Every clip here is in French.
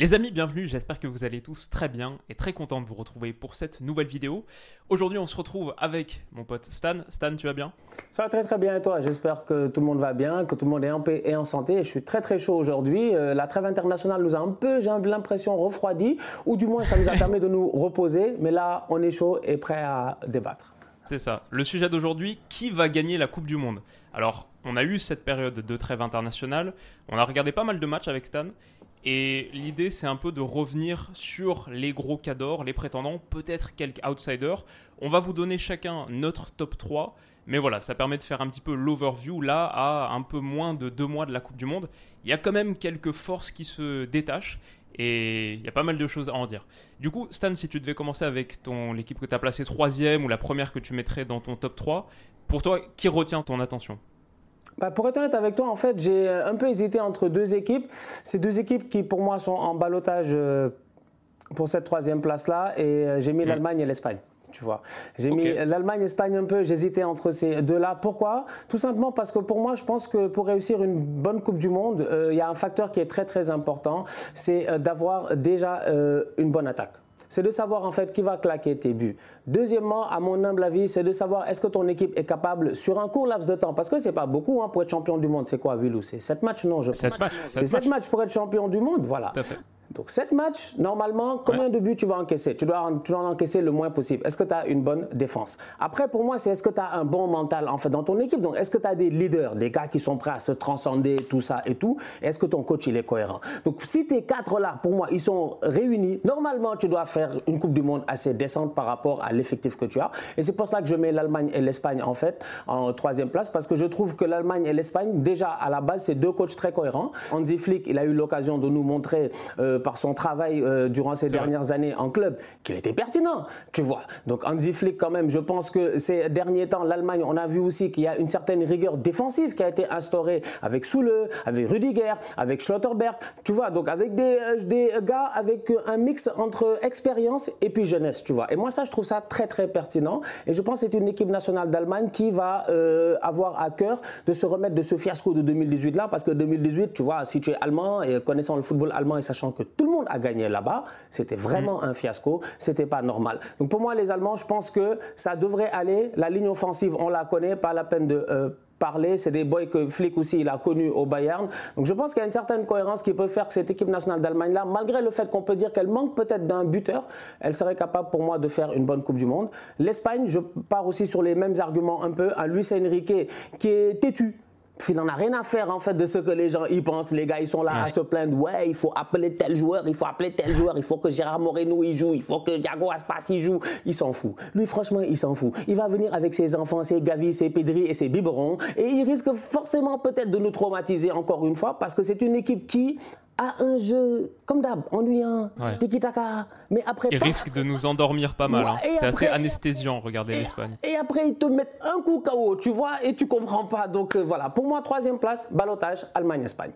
Les amis, bienvenue, j'espère que vous allez tous très bien et très content de vous retrouver pour cette nouvelle vidéo. Aujourd'hui, on se retrouve avec mon pote Stan. Stan, tu vas bien? Ça va très très bien et toi? J'espère que tout le monde va bien, que tout le monde est en paix et en santé. Je suis très très chaud aujourd'hui. Euh, la trêve internationale nous a un peu, j'ai l'impression, refroidi, ou du moins ça nous a permis de nous reposer. Mais là, on est chaud et prêt à débattre. C'est ça. Le sujet d'aujourd'hui, qui va gagner la Coupe du Monde? Alors, on a eu cette période de trêve internationale, on a regardé pas mal de matchs avec Stan, et l'idée, c'est un peu de revenir sur les gros cadors, les prétendants, peut-être quelques outsiders. On va vous donner chacun notre top 3. Mais voilà, ça permet de faire un petit peu l'overview. Là, à un peu moins de deux mois de la Coupe du Monde, il y a quand même quelques forces qui se détachent. Et il y a pas mal de choses à en dire. Du coup, Stan, si tu devais commencer avec ton l'équipe que tu as placée troisième ou la première que tu mettrais dans ton top 3, pour toi, qui retient ton attention? Bah, pour être honnête avec toi, en fait, j'ai un peu hésité entre deux équipes. Ces deux équipes qui, pour moi, sont en balotage euh, pour cette troisième place-là. Et euh, j'ai mis l'Allemagne et l'Espagne. Tu vois, j'ai mis l'Allemagne, l'Espagne un peu. J'hésitais entre ces deux-là. Pourquoi? Tout simplement parce que pour moi, je pense que pour réussir une bonne Coupe du Monde, euh, il y a un facteur qui est très très important, c'est d'avoir déjà une bonne attaque c'est de savoir en fait qui va claquer tes buts. Deuxièmement, à mon humble avis, c'est de savoir est-ce que ton équipe est capable sur un court laps de temps, parce que c'est pas beaucoup hein, pour être champion du monde. C'est quoi, Willou C'est 7 matchs, non je 7 matchs. C'est 7 matchs pour être champion du monde, voilà. Tout à fait. Donc, 7 matchs, normalement, combien de buts tu vas encaisser? Tu dois, tu dois en encaisser le moins possible. Est-ce que tu as une bonne défense? Après, pour moi, c'est est-ce que tu as un bon mental en fait dans ton équipe? Donc, est-ce que tu as des leaders, des gars qui sont prêts à se transcender, tout ça et tout? Est-ce que ton coach, il est cohérent? Donc, si tes quatre là, pour moi, ils sont réunis, normalement, tu dois faire une Coupe du Monde assez décente par rapport à l'effectif que tu as. Et c'est pour ça que je mets l'Allemagne et l'Espagne, en fait, en troisième place, parce que je trouve que l'Allemagne et l'Espagne, déjà, à la base, c'est deux coachs très cohérents. Hansi Flick, il a eu l'occasion de nous montrer euh, par son travail euh, durant ces dernières années en club qu'il était pertinent, tu vois. Donc Hansi Flick, quand même, je pense que ces derniers temps, l'Allemagne, on a vu aussi qu'il y a une certaine rigueur défensive qui a été instaurée avec Soule, avec Rudiger, avec Schlotterberg, tu vois. Donc avec des, euh, des gars avec un mix entre expérience et puis jeunesse, tu vois. Et moi, ça, je trouve ça très, très pertinent. Et je pense que c'est une équipe nationale d'Allemagne qui va euh, avoir à cœur de se remettre de ce fiasco de 2018 là, parce que 2018, tu vois, si tu es allemand et connaissant le football allemand et sachant que tout le monde a gagné là-bas. C'était vraiment mm. un fiasco. C'était pas normal. Donc pour moi, les Allemands, je pense que ça devrait aller. La ligne offensive, on la connaît, pas la peine de euh, parler. C'est des boys que Flick aussi, il a connus au Bayern. Donc je pense qu'il y a une certaine cohérence qui peut faire que cette équipe nationale d'Allemagne-là, malgré le fait qu'on peut dire qu'elle manque peut-être d'un buteur, elle serait capable pour moi de faire une bonne Coupe du Monde. L'Espagne, je pars aussi sur les mêmes arguments un peu. Un Luis Enrique qui est têtu il n'en a rien à faire en fait de ce que les gens y pensent. Les gars, ils sont là à se plaindre. Ouais, il faut appeler tel joueur, il faut appeler tel joueur, il faut que Gérard Moreno y joue, il faut que Diago Aspas y joue. Il s'en fout. Lui, franchement, il s'en fout. Il va venir avec ses enfants, ses Gavi, ses Pedri et ses biberons, et il risque forcément peut-être de nous traumatiser encore une fois parce que c'est une équipe qui un jeu, comme d'hab, ennuyant, tiki-taka, mais après... Il risque de nous endormir pas mal, hein. c'est assez anesthésiant, regardez l'Espagne. Et après, ils te mettent un coup KO, tu vois, et tu comprends pas. Donc euh, voilà, pour moi, troisième place, balotage, Allemagne-Espagne.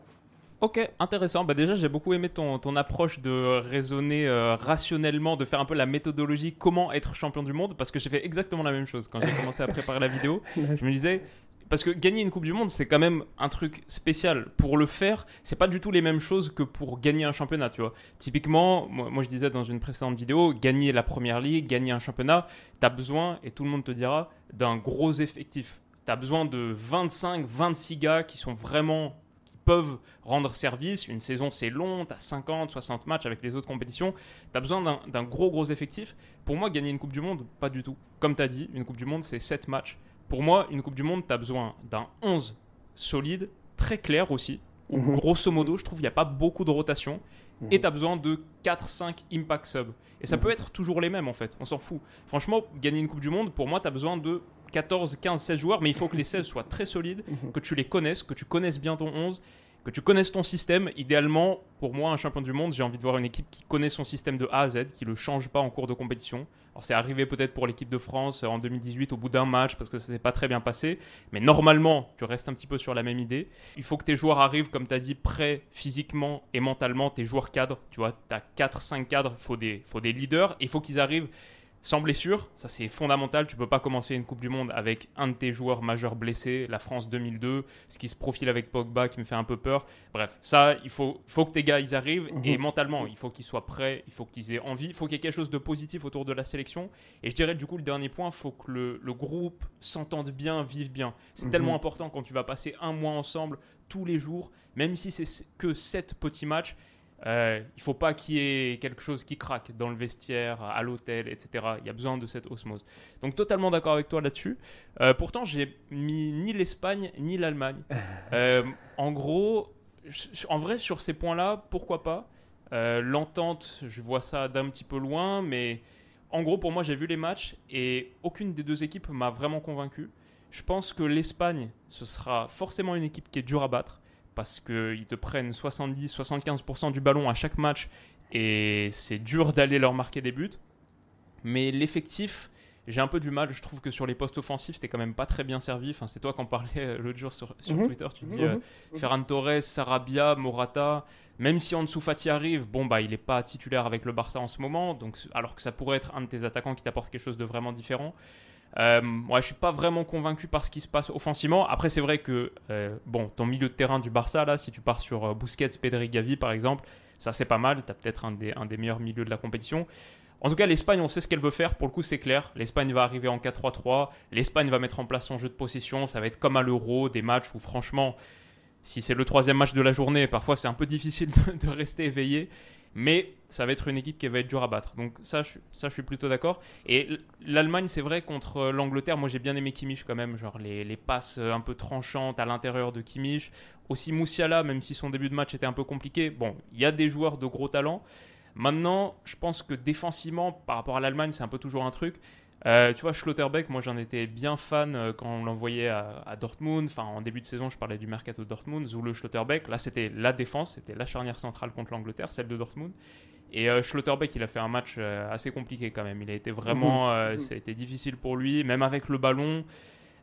Ok, intéressant. Bah déjà, j'ai beaucoup aimé ton, ton approche de raisonner euh, rationnellement, de faire un peu la méthodologie comment être champion du monde, parce que j'ai fait exactement la même chose quand j'ai commencé à préparer la vidéo. Je me disais, parce que gagner une Coupe du Monde, c'est quand même un truc spécial. Pour le faire, c'est pas du tout les mêmes choses que pour gagner un championnat, tu vois. Typiquement, moi, je disais dans une précédente vidéo, gagner la première ligue, gagner un championnat, tu as besoin, et tout le monde te dira, d'un gros effectif. Tu as besoin de 25, 26 gars qui sont vraiment peuvent rendre service. Une saison, c'est long, tu as 50, 60 matchs avec les autres compétitions. Tu as besoin d'un gros, gros effectif. Pour moi, gagner une Coupe du Monde, pas du tout. Comme tu as dit, une Coupe du Monde, c'est 7 matchs. Pour moi, une Coupe du Monde, tu as besoin d'un 11 solide, très clair aussi. Mhm. Grosso modo, je trouve qu'il n'y a pas beaucoup de rotation. Mhm. Et tu as besoin de 4-5 impact sub. Et ça mhm. peut être toujours les mêmes en fait, on s'en fout. Franchement, gagner une Coupe du Monde, pour moi, tu as besoin de 14, 15, 16 joueurs, mais il faut que les 16 soient très solides, que tu les connaisses, que tu connaisses bien ton 11, que tu connaisses ton système. Idéalement, pour moi, un champion du monde, j'ai envie de voir une équipe qui connaît son système de A à Z, qui ne le change pas en cours de compétition. Alors c'est arrivé peut-être pour l'équipe de France en 2018 au bout d'un match parce que ça s'est pas très bien passé, mais normalement tu restes un petit peu sur la même idée. Il faut que tes joueurs arrivent, comme tu as dit, prêts physiquement et mentalement, tes joueurs cadres, tu vois, tu as 4-5 cadres, il faut des, faut des leaders, il faut qu'ils arrivent sans blessure, ça c'est fondamental. Tu peux pas commencer une Coupe du Monde avec un de tes joueurs majeurs blessés. La France 2002, ce qui se profile avec Pogba qui me fait un peu peur. Bref, ça, il faut, faut que tes gars ils arrivent et mhm. mentalement, il faut qu'ils soient prêts, il faut qu'ils aient envie, il faut qu'il y ait quelque chose de positif autour de la sélection. Et je dirais du coup le dernier point, il faut que le, groupe s'entende bien, vive bien. C'est mhm. tellement important quand tu vas passer un mois ensemble tous les jours, même si c'est que 7 petits matchs euh, il faut pas qu'il y ait quelque chose qui craque dans le vestiaire, à l'hôtel, etc. Il y a besoin de cette osmose. Donc totalement d'accord avec toi là-dessus. Euh, pourtant, j'ai mis ni l'Espagne ni l'Allemagne. Euh, en gros, en vrai, sur ces points-là, pourquoi pas? Euh, L'entente, je vois ça d'un petit peu loin, mais en gros, pour moi, j'ai vu les matchs et aucune des deux équipes m'a vraiment convaincu. Je pense que l'Espagne, ce sera forcément une équipe qui est dure à battre parce qu'ils te prennent 70-75% du ballon à chaque match et c'est dur d'aller leur marquer des buts. Mais l'effectif, j'ai un peu du mal. Je trouve que sur les postes offensifs, t'es quand même pas très bien servi. Enfin, c'est toi qui en parlais euh, l'autre jour sur, mhm. Twitter. Tu dis mhm. euh. Ferran Torres, Sarabia, Morata. Même si Ansu Fati arrive, bon bah il est pas titulaire avec le Barça en ce moment, donc alors que ça pourrait être un de tes attaquants qui t'apporte quelque chose de vraiment différent. Euh, ouais, je suis pas vraiment convaincu par ce qui se passe offensivement. Après, c'est vrai que euh, bon, ton milieu de terrain du Barça, là, si tu pars sur euh, Busquets, Pedri, Gavi, par exemple, ça c'est pas mal. Tu as peut-être un des meilleurs milieux de la compétition. En tout cas, l'Espagne, on sait ce qu'elle veut faire. Pour le coup, c'est clair. L'Espagne va arriver en 4-3-3. L'Espagne va mettre en place son jeu de possession. Ça va être comme à l'Euro, des matchs où, franchement, si c'est le troisième match de la journée, parfois c'est un peu difficile de rester éveillé. Mais ça va être une équipe qui va être dure à battre. Donc ça, je, ça, je suis plutôt d'accord. Et l'Allemagne, c'est vrai, contre l'Angleterre, moi j'ai bien aimé Kimmich quand même. Genre les, les passes un peu tranchantes à l'intérieur de Kimmich. Aussi Moussiala, même si son début de match était un peu compliqué. Bon, il y a des joueurs de gros talent. Maintenant, je pense que défensivement, par rapport à l'Allemagne, c'est un peu toujours un truc. Euh, tu vois, Schlotterbeck, moi j'en étais bien fan euh, quand on l'envoyait à, Dortmund. Enfin, en début de saison, je parlais du mercato de Dortmund, Zulu Schlotterbeck. Là, c'était la défense, c'était la charnière centrale contre l'Angleterre, celle de Dortmund. Et euh, Schlotterbeck, il a fait un match assez compliqué quand même. Il a été vraiment. Mhm. ça a été difficile pour lui, même avec le ballon.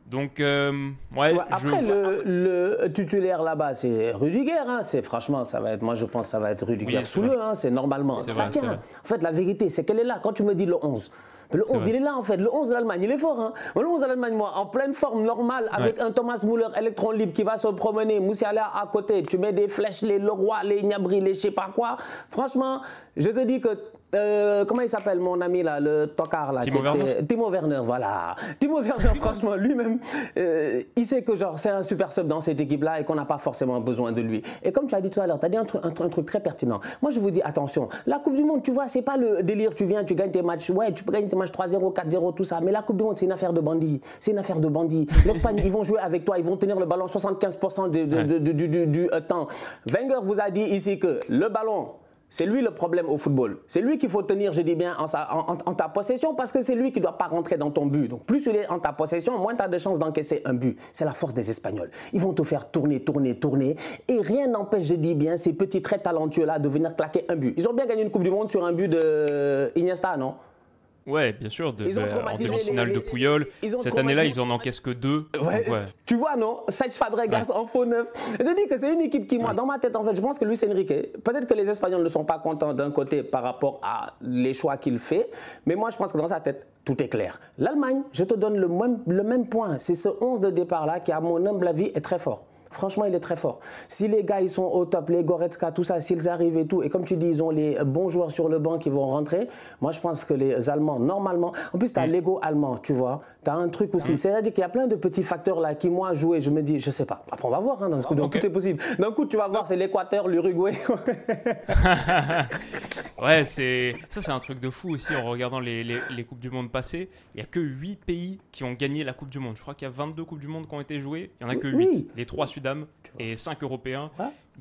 Donc, ouais. après, le, titulaire là-bas, c'est Rudiger. Hein. C'est franchement, ça va être. Moi, je pense, que ça va être Rudiger sous le. Hein. C'est normalement. Ça tient. En fait, la vérité, c'est qu'elle est là. Quand tu me dis le 11, le 11, il est là en fait. Le 11 de l'Allemagne, il est fort. Hein. Le 11 de l'Allemagne, moi, en pleine forme normale, avec un Thomas Müller électron libre qui va se promener, Moussiala à côté, tu mets des flèches, les Leroy, les Niabri, les je sais pas quoi. Franchement, je te dis que euh, comment il s'appelle mon ami là, le tocard là Timo Werner. Timo Werner, voilà. Timo Werner, franchement, lui-même, euh, il sait que genre c'est un super sub dans cette équipe-là et qu'on n'a pas forcément besoin de lui. Et comme tu as dit tout à l'heure, tu as dit un, truc, un, truc très pertinent. Moi, je vous dis attention, la Coupe du Monde, tu vois, c'est pas le délire, tu viens, tu gagnes tes matchs, ouais, tu peux gagner tes matchs 3-0, 4-0, tout ça. Mais la Coupe du Monde, c'est une affaire de bandits. C'est une affaire de bandits. L'Espagne, ils vont jouer avec toi, ils vont tenir le ballon 75% du, du euh, temps. Wenger vous a dit ici que le ballon c'est lui le problème au football. C'est lui qu'il faut tenir, je dis bien, en, ta possession parce que c'est lui qui ne doit pas rentrer dans ton but. Donc plus il est en ta possession, moins tu as de chances d'encaisser un but. C'est la force des Espagnols. Ils vont te faire tourner, tourner, tourner. Et rien n'empêche, je dis bien, ces petits très talentueux-là de venir claquer un but. Ils ont bien gagné une Coupe du Monde sur un but de Iniesta, non? Ouais, bien sûr, de, en demi-finale de Puyol. Cette année-là, ils en encaissent que deux. Tu vois, non? Serge Fabregas en faux neuf. Je te dis que c'est une équipe qui, moi, dans ma tête, en fait, je pense que Luis Enrique, peut-être que les Espagnols ne sont pas contents d'un côté par rapport à les choix qu'il fait, mais moi, je pense que dans sa tête, tout est clair. L'Allemagne, je te donne le même, le même point. C'est ce 11 de départ-là qui, à mon humble avis, est très fort. Franchement, il est très fort. Si les gars, ils sont au top, les Goretzka, tout ça, s'ils arrivent et tout, et comme tu dis, ils ont les bons joueurs sur le banc qui vont rentrer, moi, je pense que les Allemands, normalement, en plus, tu as mm. l'ego allemand, tu vois. Tu as un truc aussi. Mm. C'est-à-dire qu'il y a plein de petits facteurs là qui, moi, jouent et je me dis, je sais pas. Après, on va voir, hein, dans ce coup, donc tout est possible. D'un coup, tu vas voir, c'est l'Équateur, l'Uruguay. ouais, c'est ça, c'est un truc de fou aussi en regardant les, les, Coupes du Monde passées. Il n'y a que 8 pays qui ont gagné la Coupe du Monde. Je crois qu'il y a 22 Coupes du Monde qui ont été jouées. Il n'y en a que 8. Les 3 sud et 5 Européens.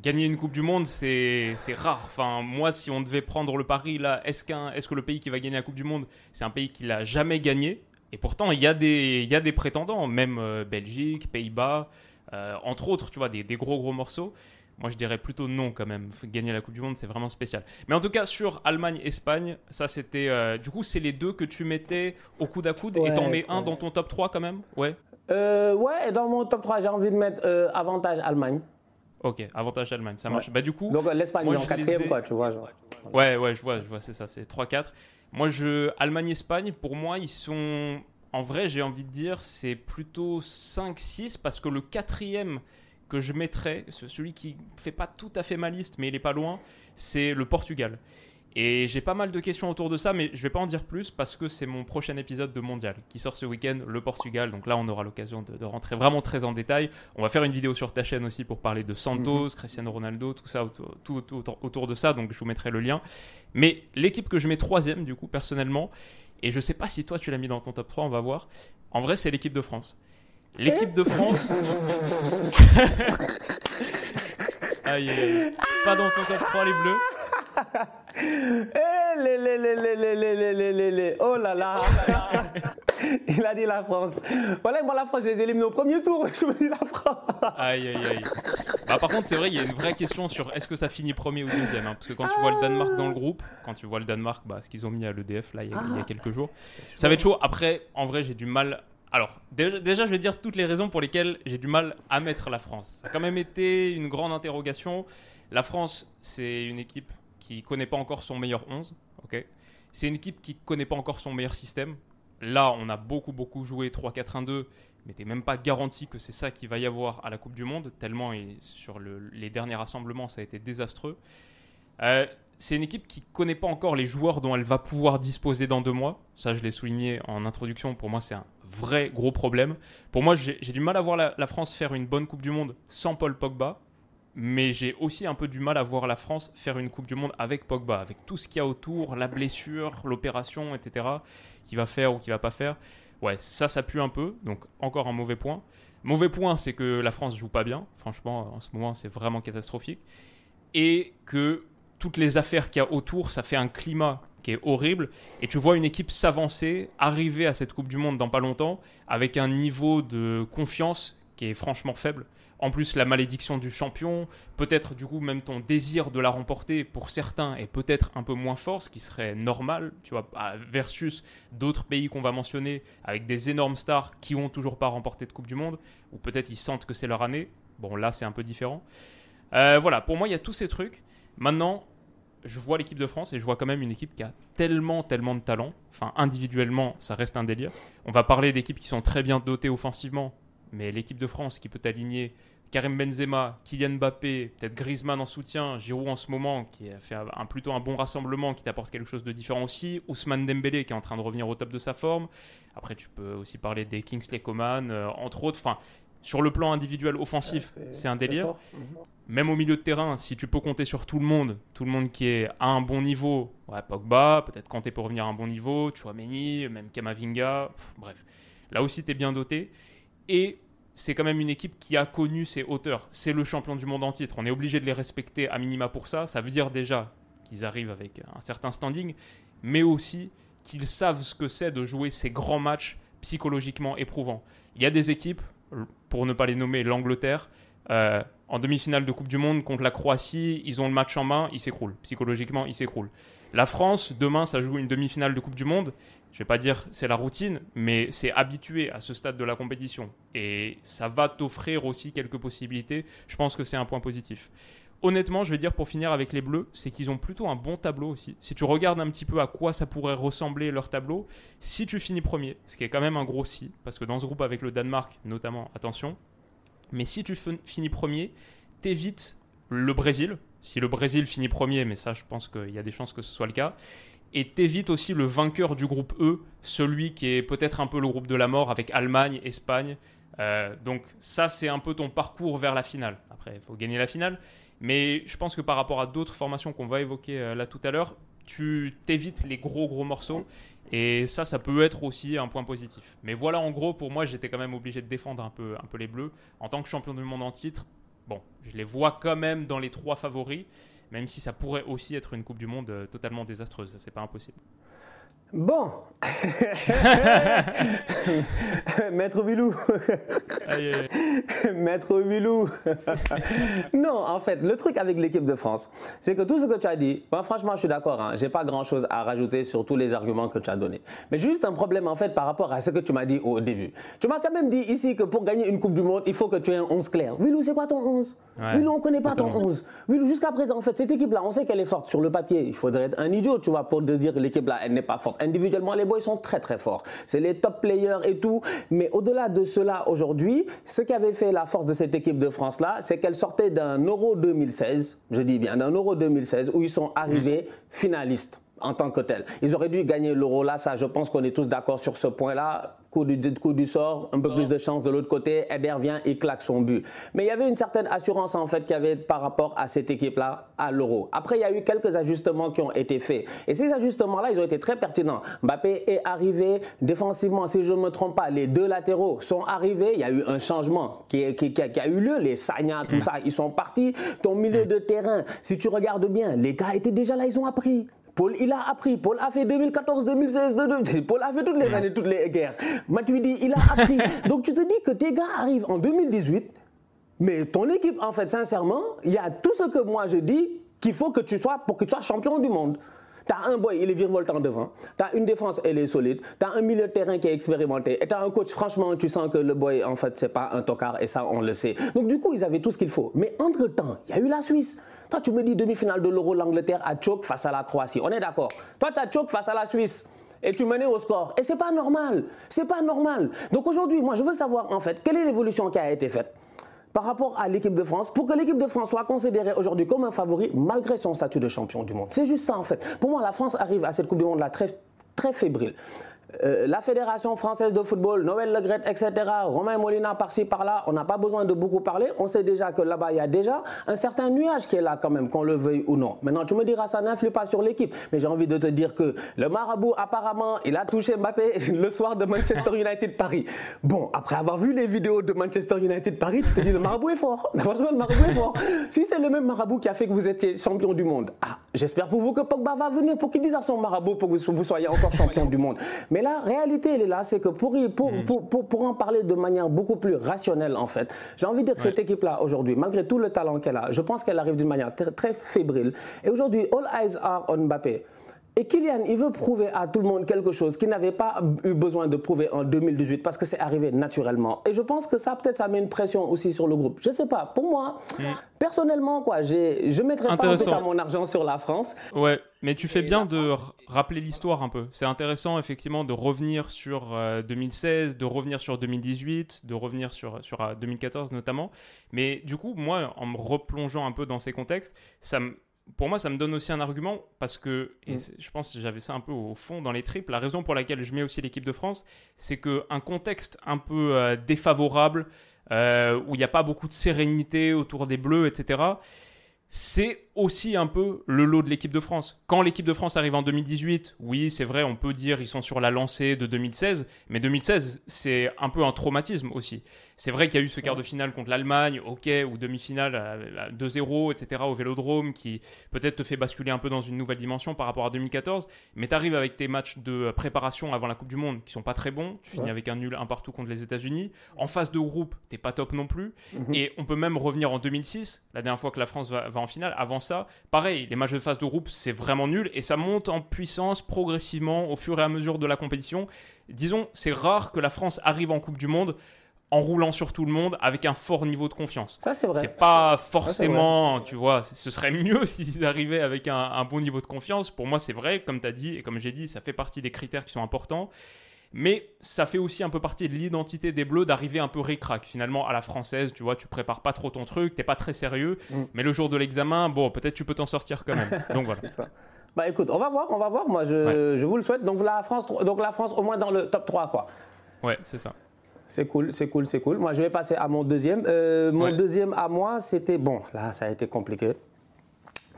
Gagner une Coupe du Monde, c'est rare. Enfin, moi, si on devait prendre le pari, là, est-ce est que le pays qui va gagner la Coupe du Monde, c'est un pays qui l'a jamais gagné? Et pourtant, il y, a des, il y a des prétendants, même euh, Belgique, Pays-Bas, euh, entre autres, tu vois, des, des, gros, gros morceaux. Moi, je dirais plutôt non quand même. Gagner la Coupe du Monde, c'est vraiment spécial. Mais en tout cas, sur Allemagne-Espagne, ça c'était. Euh, du coup, c'est les deux que tu mettais au coude à coude et t'en mets un dans ton top 3 quand même? Ouais. Ouais, dans mon top 3, j'ai envie de mettre avantage Allemagne. Ok, avantage Allemagne, ça marche. Bah, du coup. Donc l'Espagne en quatrième, quoi, tu vois. Genre. Ouais, ouais, je vois, je vois, c'est ça, c'est 3-4. Moi, je. Allemagne-Espagne, pour moi, ils sont. En vrai, j'ai envie de dire, c'est plutôt 5-6 parce que le quatrième que je mettrais, celui qui fait pas tout à fait ma liste, mais il est pas loin, c'est le Portugal. Et j'ai pas mal de questions autour de ça, mais je vais pas en dire plus parce que c'est mon prochain épisode de Mondial qui sort ce week-end, le Portugal. Donc là, on aura l'occasion de, rentrer vraiment très en détail. On va faire une vidéo sur ta chaîne aussi pour parler de Santos, mhm. Cristiano Ronaldo, tout ça autour, tout, autour de ça. Donc je vous mettrai le lien. Mais l'équipe que je mets troisième, du coup, personnellement, et je sais pas si toi tu l'as mis dans ton top 3, on va voir. En vrai, c'est l'équipe de France. L'équipe de France. aïe, aïe, Pas dans ton top 3, les bleus. Oh là là Il a dit la France. Voilà, moi la France, je les élimine au premier tour. Je me dis la France. Aïe, aïe, aïe. Bah, par contre, c'est vrai, il y a une vraie question sur est-ce que ça finit premier ou deuxième. Hein, parce que quand tu vois le Danemark dans le groupe, quand tu vois le Danemark, bah, ce qu'ils ont mis à l'EDF là, il y, a, il y a quelques jours, ça va être chaud. Après, en vrai, j'ai du mal alors, déjà, je vais dire toutes les raisons pour lesquelles j'ai du mal à mettre la France. Ça a quand même été une grande interrogation. La France, c'est une équipe qui connaît pas encore son meilleur 11. ok c'est une équipe qui connaît pas encore son meilleur système. Là, on a beaucoup, beaucoup joué 3-4-1-2, mais tu même pas garanti que c'est ça qu'il va y avoir à la Coupe du Monde, tellement et sur les derniers rassemblements, ça a été désastreux. Euh, c'est une équipe qui connaît pas encore les joueurs dont elle va pouvoir disposer dans deux mois. Ça, je l'ai souligné en introduction. Pour moi, c'est un vrai gros problème. Pour moi, j'ai du mal à voir la, France faire une bonne Coupe du Monde sans Paul Pogba. Mais j'ai aussi un peu du mal à voir la France faire une Coupe du Monde avec Pogba, avec tout ce qu'il y a autour, la blessure, l'opération, etc., qui va faire ou qui va pas faire. Ouais, ça, ça pue un peu, donc encore un mauvais point. Mauvais point, c'est que la France joue pas bien. Franchement, en ce moment, c'est vraiment catastrophique. Et que toutes les affaires qu'il y a autour, ça fait un climat qui est horrible. Et tu vois une équipe s'avancer, arriver à cette Coupe du Monde dans pas longtemps, avec un niveau de confiance qui est franchement faible. En plus, la malédiction du champion, peut-être du coup même ton désir de la remporter pour certains est peut-être un peu moins fort, ce qui serait normal, tu vois, versus d'autres pays qu'on va mentionner avec des énormes stars qui ont toujours pas remporté de Coupe du Monde, ou peut-être ils sentent que c'est leur année. Bon, là c'est un peu différent. Euh, voilà, pour moi il y a tous ces trucs. Maintenant, je vois l'équipe de France et je vois quand même une équipe qui a tellement, tellement de talent. Enfin, individuellement, ça reste un délire. On va parler d'équipes qui sont très bien dotées offensivement, mais l'équipe de France qui peut aligner Karim Benzema, Kylian Mbappé, peut-être Griezmann en soutien, Giroud en ce moment qui a fait un, plutôt un bon rassemblement qui t'apporte quelque chose de différent aussi, Ousmane Dembélé qui est en train de revenir au top de sa forme. Après, tu peux aussi parler des Kingsley Coman, euh, entre autres. Enfin, sur le plan individuel offensif, c'est un délire. Mhm. Même au milieu de terrain, si tu peux compter sur tout le monde, tout le monde qui est à un bon niveau, ouais, Pogba, peut-être Kanté pour revenir à un bon niveau, Chouameni, même Kamavinga, bref. Là aussi, tu es bien doté. Et c'est quand même une équipe qui a connu ses hauteurs. C'est le champion du monde en titre. On est obligé de les respecter à minima pour ça. Ça veut dire déjà qu'ils arrivent avec un certain standing, mais aussi qu'ils savent ce que c'est de jouer ces grands matchs psychologiquement éprouvants. Il y a des équipes, pour ne pas les nommer, l'Angleterre, euh, en demi-finale de Coupe du Monde contre la Croatie, ils ont le match en main, ils s'écroulent. Psychologiquement, ils s'écroulent. La France, demain, ça joue une demi-finale de Coupe du Monde. Je vais pas dire c'est la routine, mais c'est habitué à ce stade de la compétition. Et ça va t'offrir aussi quelques possibilités. Je pense que c'est un point positif. Honnêtement, je vais dire pour finir avec les Bleus, c'est qu'ils ont plutôt un bon tableau aussi. Si tu regardes un petit peu à quoi ça pourrait ressembler leur tableau, si tu finis premier, ce qui est quand même un gros si, parce que dans ce groupe avec le Danemark notamment, attention, mais si tu finis premier, t'évites le Brésil. Si le Brésil finit premier, mais ça je pense qu'il y a des chances que ce soit le cas, et t'évites aussi le vainqueur du groupe E, celui qui est peut-être un peu le groupe de la mort avec Allemagne, Espagne. Euh, donc ça c'est un peu ton parcours vers la finale. Après, il faut gagner la finale. Mais je pense que par rapport à d'autres formations qu'on va évoquer euh, là tout à l'heure, tu t'évites les gros gros morceaux. Et ça, ça peut être aussi un point positif. Mais voilà, en gros, pour moi, j'étais quand même obligé de défendre un peu, un peu les Bleus. En tant que champion du monde en titre, bon, je les vois quand même dans les trois favoris, même si ça pourrait aussi être une Coupe du Monde euh, totalement désastreuse. Ça, c'est pas impossible. Bon. Maître Vilou. Maître Vilou. non, en fait, le truc avec l'équipe de France, c'est que tout ce que tu as dit, moi, franchement, je suis d'accord. Hein, je n'ai pas grand-chose à rajouter sur tous les arguments que tu as donnés. Mais juste un problème, en fait, par rapport à ce que tu m'as dit au début. Tu m'as quand même dit ici que pour gagner une Coupe du Monde, il faut que tu aies un 11 clair. Vilou, c'est quoi ton 11 ouais, Vilou, on ne connaît pas ton 11. Vilou, jusqu'à présent, en fait, cette équipe-là, on sait qu'elle est forte sur le papier. Il faudrait être un idiot, tu vois, pour te dire que l'équipe-là, elle n'est pas forte. Individuellement, les boys sont très, très forts. C'est les top players et tout. Mais au-delà de cela, aujourd'hui, ce qui avait fait la force de cette équipe de France-là, c'est qu'elle sortait d'un Euro 2016, je dis bien, d'un Euro 2016, où ils sont arrivés finalistes en tant que tel. Ils auraient dû gagner l'euro là, ça je pense qu'on est tous d'accord sur ce point-là coup du, coup du sort, un peu plus de chance de l'autre côté, Eder vient et claque son but. Mais il y avait une certaine assurance en fait qu'il y avait par rapport à cette équipe-là à l'Euro. Après, il y a eu quelques ajustements qui ont été faits. Et ces ajustements-là, ils ont été très pertinents. Mbappé est arrivé défensivement, si je ne me trompe pas, les deux latéraux sont arrivés. Il y a eu un changement qui, qui, qui, a, eu lieu. Les Sagna, tout ça, ils sont partis. Ton milieu de terrain, si tu regardes bien, les gars étaient déjà là, ils ont appris. Paul, il a appris. Paul a fait 2014, 2016, Paul a fait toutes les années, toutes les guerres. Matuidi, il a appris. Donc tu te dis que tes gars arrivent en 2018, mais ton équipe, en fait, sincèrement, il y a tout ce que moi je dis qu'il faut que tu sois pour que tu sois champion du monde. Tu as un boy, il est virevoltant devant. Tu as une défense, elle est solide. Tu as un milieu de terrain qui est expérimenté. Et tu as un coach, franchement, tu sens que le boy, en fait, c'est pas un tocard. Et ça, on le sait. Donc, du coup, ils avaient tout ce qu'il faut. Mais entre-temps, il y a eu la Suisse. Toi, tu me dis demi-finale de l'Euro, l'Angleterre a choke face à la Croatie. On est d'accord. Toi, tu as choke face à la Suisse et tu menais au score. Et c'est pas normal. C'est pas normal. Donc aujourd'hui, moi, je veux savoir en fait quelle est l'évolution qui a été faite par rapport à l'équipe de France pour que l'équipe de France soit considérée aujourd'hui comme un favori malgré son statut de champion du monde. C'est juste ça en fait. Pour moi, la France arrive à cette Coupe du Monde là très très fébrile. Euh, la Fédération française de football, Noël Legret, etc., Romain Molina par-ci, par-là, on n'a pas besoin de beaucoup parler. On sait déjà que là-bas, il y a déjà un certain nuage qui est là quand même, qu'on le veuille ou non. Maintenant, tu me diras, ça n'influe pas sur l'équipe. Mais j'ai envie de te dire que le marabout, apparemment, il a touché Mbappé le soir de Manchester United Paris. Bon, après avoir vu les vidéos de Manchester United Paris, tu te dis, le marabout est fort. Franchement, le marabout est fort. Si c'est le même marabout qui a fait que vous étiez champion du monde, ah, j'espère pour vous que Pogba va venir pour qu'il dise à son marabout pour que vous soyez encore champion du monde. Mais la réalité, elle est là, c'est que pour, pour, pour, pour, pour, en parler de manière beaucoup plus rationnelle, en fait, j'ai envie de dire que cette équipe-là, aujourd'hui, malgré tout le talent qu'elle a, je pense qu'elle arrive d'une manière très, très fébrile. Et aujourd'hui, all eyes are on Mbappé. Et Kylian, il veut prouver à tout le monde quelque chose qu'il n'avait pas eu besoin de prouver en 2018 parce que c'est arrivé naturellement. Et je pense que ça, peut-être, ça met une pression aussi sur le groupe. Je sais pas. Pour moi, personnellement, quoi, je ne mettrais pas mon argent sur la France. Ouais, mais tu fais bien de rappeler l'histoire un peu. C'est intéressant, effectivement, de revenir sur 2016, euh, de revenir sur 2018, de revenir sur, sur 2014 euh, notamment. Mais du coup, moi, en me replongeant un peu dans ces contextes, ça me pour moi, ça me donne aussi un argument parce que, et mm. je pense que j'avais ça un peu au fond dans les tripes, la raison pour laquelle je mets aussi l'équipe de France, c'est qu'un contexte un peu euh, défavorable, euh, où il n'y a pas beaucoup de sérénité autour des Bleus, etc., c'est aussi un peu le lot de l'équipe de France. Quand l'équipe de France arrive en 2018, oui, c'est vrai, on peut dire ils sont sur la lancée de 2016, mais 2016, c'est un peu un traumatisme aussi. C'est vrai qu'il y a eu ce quart de finale contre l'Allemagne, ok, ou demi-finale à 2-0, etc., au Vélodrome, qui peut-être te fait basculer un peu dans une nouvelle dimension par rapport à 2014, mais tu arrives avec tes matchs de préparation avant la Coupe du Monde qui sont pas très bons, tu finis avec un nul un partout contre les États-Unis. En phase de groupe, t'es pas top non plus, mhm. et on peut même revenir en 2006, la dernière fois que la France va, va en finale. Avant ça, pareil, les matchs de phase de groupe, c'est vraiment nul, et ça monte en puissance progressivement au fur et à mesure de la compétition. Disons, c'est rare que la France arrive en Coupe du Monde en roulant sur tout le monde avec un fort niveau de confiance. Ça, c'est vrai. C'est pas forcément, tu vois, ce serait mieux s'ils arrivaient avec un, bon niveau de confiance. Pour moi, c'est vrai, comme tu as dit, et comme j'ai dit, ça fait partie des critères qui sont importants. Mais ça fait aussi un peu partie de l'identité des Bleus d'arriver un peu ric-rac. Finalement, à la française, tu vois, tu prépares pas trop ton truc, t'es pas très sérieux. Mm. Mais le jour de l'examen, bon, peut-être tu peux t'en sortir quand même. Donc voilà. Bah écoute, on va voir, on va voir. Moi, je, je vous le souhaite. Donc la France, donc la France au moins dans le top 3, quoi. Ouais, c'est ça. C'est cool, c'est cool, c'est cool. Moi, je vais passer à mon deuxième. Euh, mon deuxième à moi, c'était bon. Là, ça a été compliqué.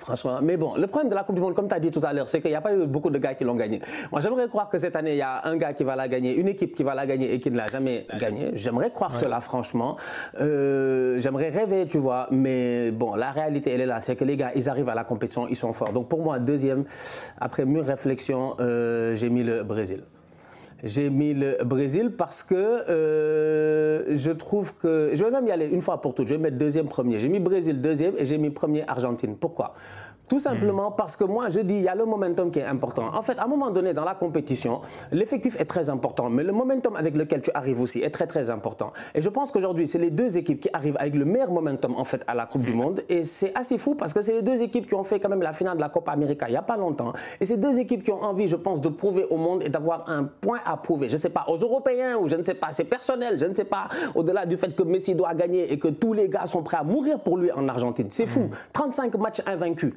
Franchement, mais bon, le problème de la Coupe du Monde, comme tu as dit tout à l'heure, c'est qu'il n'y a pas eu beaucoup de gars qui l'ont gagné. Moi, j'aimerais croire que cette année, il y a un gars qui va la gagner, une équipe qui va la gagner et qui ne l'a jamais gagnée. J'aimerais croire cela, franchement. Euh, j'aimerais rêver, tu vois, mais bon, la réalité, elle est là. C'est que les gars, ils arrivent à la compétition, ils sont forts. Donc pour moi, deuxième, après mûre réflexion, euh, j'ai mis le Brésil. J'ai mis le Brésil parce que euh, je trouve que. Je vais même y aller une fois pour toutes. Je vais mettre deuxième, premier. J'ai mis Brésil deuxième et j'ai mis premier Argentine. Pourquoi? Tout simplement parce que moi, je dis, il y a le momentum qui est important. En fait, à un moment donné, dans la compétition, l'effectif est très important, mais le momentum avec lequel tu arrives aussi est très, très important. Et je pense qu'aujourd'hui, c'est les deux équipes qui arrivent avec le meilleur momentum, en fait, à la Coupe du. Monde. Et c'est assez fou parce que c'est les deux équipes qui ont fait quand même la finale de la Copa América il n'y a pas longtemps. Et c'est deux équipes qui ont envie, je pense, de prouver au monde et d'avoir un point à prouver. Je ne sais pas, aux Européens ou je ne sais pas, c'est personnel, je ne sais pas, au-delà du fait que Messi doit gagner et que tous les gars sont prêts à mourir pour lui en Argentine. C'est fou. 35 hmm. matchs invaincus.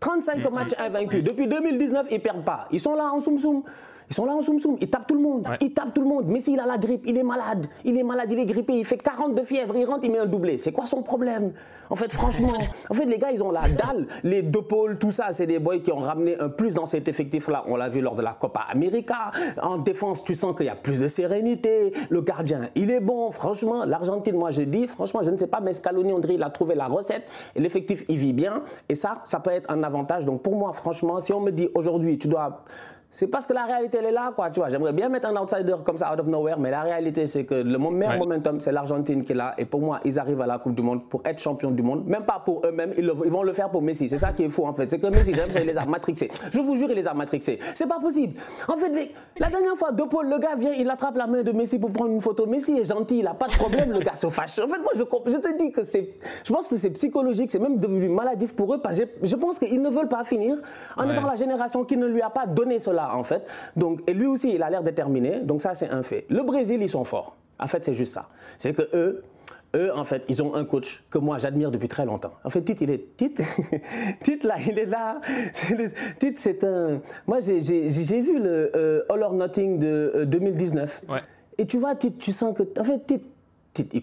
35 mm, matchs mm. invaincus. Depuis 2019, ils ne perdent pas. Ils sont là en soum-soum. Ils sont là en soum soum, ils tapent tout le monde, ils tapent tout le monde. Mais s'il a la grippe, il est malade, il est malade, il est grippé, il fait 40 de fièvre, il rentre, il met un doublé. C'est quoi son problème? En fait, franchement, en fait, les gars, ils ont la dalle. Les deux pôles, tout ça, c'est des boys qui ont ramené un plus dans cet effectif-là. On l'a vu lors de la Copa América. En défense, tu sens qu'il y a plus de sérénité. Le gardien, il est bon. Franchement, l'Argentine, moi, je dis, franchement, je ne sais pas, mais Scaloni, André, il a trouvé la recette. Et l'effectif, il vit bien. Et ça, ça peut être un avantage. Donc, pour moi, franchement, si on me dit aujourd'hui, tu dois c'est parce que la réalité, elle est là, quoi, tu vois. J'aimerais bien mettre un outsider comme ça, out of nowhere, mais la réalité, c'est que le meilleur momentum, c'est l'Argentine qui est là. Et pour moi, ils arrivent à la Coupe du Monde pour être champion du monde. Même pas pour eux-mêmes, ils, vont le faire pour Messi. C'est ça qui est fou, en fait. C'est que Messi, il les a matrixés. Je vous jure, il les a matrixés. C'est pas possible. En fait, la dernière fois, De Paul, le gars vient, il attrape la main de Messi pour prendre une photo. Messi est gentil, il a pas de problème, le gars se fâche. En fait, moi, je, je te dis que c'est. Je pense que c'est psychologique, c'est même devenu maladif pour eux parce que je pense qu'ils ne veulent pas finir en étant la génération qui ne lui a pas donné cela, en fait. Donc, et lui aussi, il a l'air déterminé. Donc ça, c'est un fait. Le Brésil, ils sont forts. En fait, c'est juste ça. C'est que eux, eux, en fait, ils ont un coach que moi, j'admire depuis très longtemps. En fait, Tite, il est... Tite, Tite là, il est là. Tite, c'est un... Moi, j'ai vu le euh, All or Nothing de 2019. Euh, ouais. Et tu vois, Tite, tu sens que... En fait, Tite, Tite il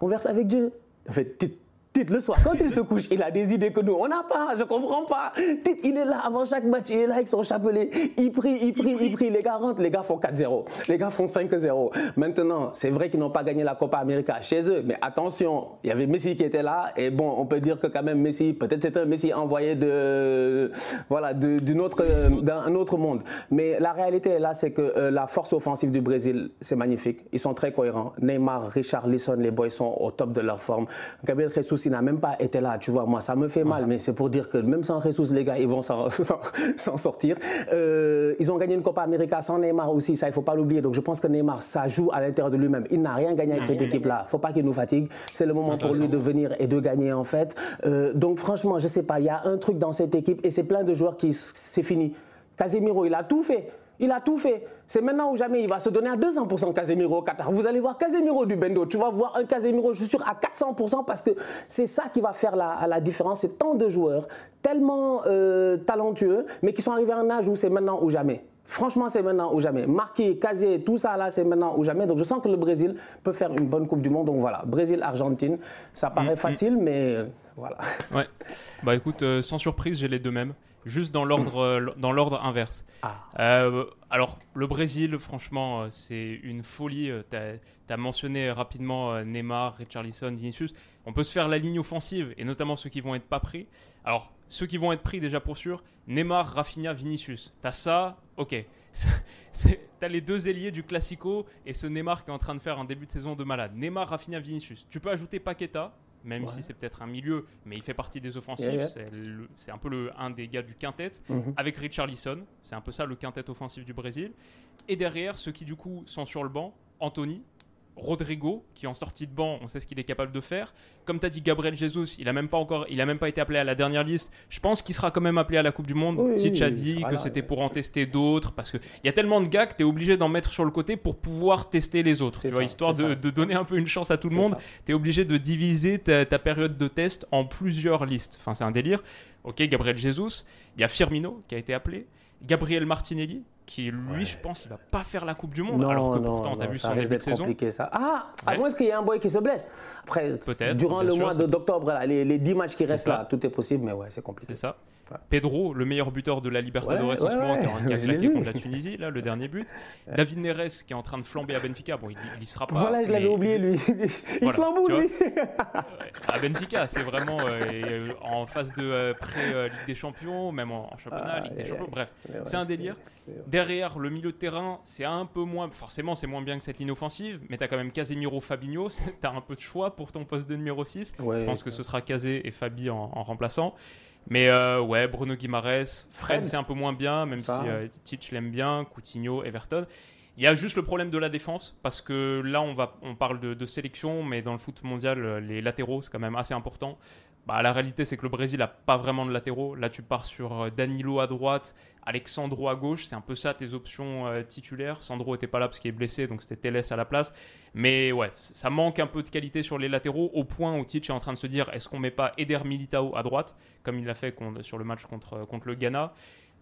Converse avec Dieu. Tite, le soir, quand il se couche, il a des idées que nous, on n'a pas, je comprends pas. Tite, il est là avant chaque match, il est là avec son chapelet, il prie, il prie, il prie. Les gars rentrent, les gars font 4-0, les gars font 5-0. Maintenant, c'est vrai qu'ils n'ont pas gagné la Copa América chez eux, mais attention, il y avait Messi qui était là, et bon, on peut dire que quand même Messi, peut-être c'est un Messi envoyé de, voilà, d'une autre, d'un autre monde. Mais la réalité là, c'est que euh, la force offensive du Brésil, c'est magnifique. Ils sont très cohérents. Neymar, Richard Lisson, les boys sont au top de leur forme. Gabriel il n'a même pas été là, tu vois. Moi, ça me fait mal, mais c'est pour dire que même sans Jesus, les gars, ils vont s'en sortir. Euh, ils ont gagné une Copa América sans Neymar aussi, ça, il ne faut pas l'oublier. Donc, je pense que Neymar, ça joue à l'intérieur de lui-même. Il n'a rien gagné avec cette équipe-là. Il ne faut pas qu'il nous fatigue. C'est le moment pour lui de venir et de gagner, en fait. Euh, donc, franchement, je ne sais pas. Il y a un truc dans cette équipe et c'est plein de joueurs qui, c'est fini. Casemiro, il a tout fait. Il a tout fait. C'est maintenant ou jamais. Il va se donner à 200% Casemiro au Qatar. Vous allez voir Casemiro du Bendo. Tu vas voir un Casemiro, je suis sûr, à 400% parce que c'est ça qui va faire la, la différence. C'est tant de joueurs tellement euh, talentueux, mais qui sont arrivés à un âge où c'est maintenant ou jamais. Franchement, c'est maintenant ou jamais. Marqué, casé, tout ça là, c'est maintenant ou jamais. Donc je sens que le Brésil peut faire une bonne Coupe du Monde. Donc voilà, Brésil-Argentine, ça paraît mm, mm. facile, mais euh, voilà. Ouais. Bah écoute, euh, sans surprise, j'ai les deux mêmes juste dans l'ordre euh, dans l'ordre inverse. Ah. Euh, alors le Brésil, franchement, euh, c'est une folie. Tu as, mentionné rapidement Neymar, Richarlison, Vinicius. On peut se faire la ligne offensive et notamment ceux qui vont être pas pris. Alors ceux qui vont être pris déjà pour sûr, Neymar, Rafinha, Vinicius. T'as ça, ok. T'as les deux ailiers du Classico et ce Neymar qui est en train de faire un début de saison de malade. Neymar, Rafinha, Vinicius. Tu peux ajouter Paqueta, même si c'est peut-être un milieu, mais il fait partie des offensifs. C'est un peu le, un des gars du quintet, mhm. avec Richarlison. C'est un peu ça le quintet offensif du Brésil. Et derrière, ceux qui du coup sont sur le banc, Anthony, Rodrigo, qui en sortie de banc, on sait ce qu'il est capable de faire. Comme tu as dit, Gabriel Jesus, il a même pas encore, il a même pas été appelé à la dernière liste. Je pense qu'il sera quand même appelé à la Coupe du Monde. Oui, Titch a dit que c'était pour en tester d'autres, parce qu'il y a tellement de gars que tu es obligé d'en mettre sur le côté pour pouvoir tester les autres. Tu vois, ça, histoire de, donner un peu une chance à tout le monde. Tu es obligé de diviser ta, ta période de test en plusieurs listes. Enfin, c'est un délire. Ok, Gabriel Jesus, il y a Firmino qui a été appelé, Gabriel Martinelli, qui lui, je pense, il va pas faire la Coupe du Monde, alors que pourtant, tu as vu ça son début de saison. compliqué ça. Ah, à Ouais. moins qu'il y ait un boy qui se blesse. Après, Peut-être, durant le sûr, mois d'octobre, là, les, les 10 matchs qui restent ça. là, tout est possible, mais ouais, c'est compliqué. C'est ça. Pedro, le meilleur buteur de la Libertadores Ouais, en ce ouais, moment, qui a, qui a claqué vu. contre la Tunisie, là, le dernier but. David Neres, qui est en train de flamber à Benfica. Bon, il, il y sera pas. Voilà, je l'avais oublié, lui. Il Voilà, vois. lui. À Benfica, c'est vraiment euh, euh, en phase de euh, pré-Ligue des Champions, même en, en championnat, Ah, Ligue des Champions. Bref, c'est un délire. Derrière, le milieu de terrain, c'est un peu moins. Forcément, c'est moins bien que cette ligne offensive, mais tu as quand même Casemiro, Fabinho. Tu as un peu de choix pour ton poste de numéro 6. Ouais. Je pense que ce sera Casé et Fabi en, en remplaçant. Mais euh, ouais, Bruno Guimaraes, Fred, c'est un peu moins bien, même si euh, Titch l'aime bien, Coutinho, Everton. Il y a juste le problème de la défense, parce que là, on, va, on parle de, de sélection, mais dans le foot mondial, euh, les latéraux, c'est quand même assez important. Bah, la réalité, c'est que le Brésil n'a pas vraiment de latéraux. Là, tu pars sur euh, Danilo à droite, Alexandro à gauche. C'est un peu ça tes options euh, titulaires. Sandro n'était pas là parce qu'il est blessé, donc c'était Teles à la place. Mais ouais, ça manque un peu de qualité sur les latéraux, au point où Titch est en train de se dire est-ce qu'on met pas Eder Militao à droite, comme il l'a fait sur le match contre, contre le Ghana?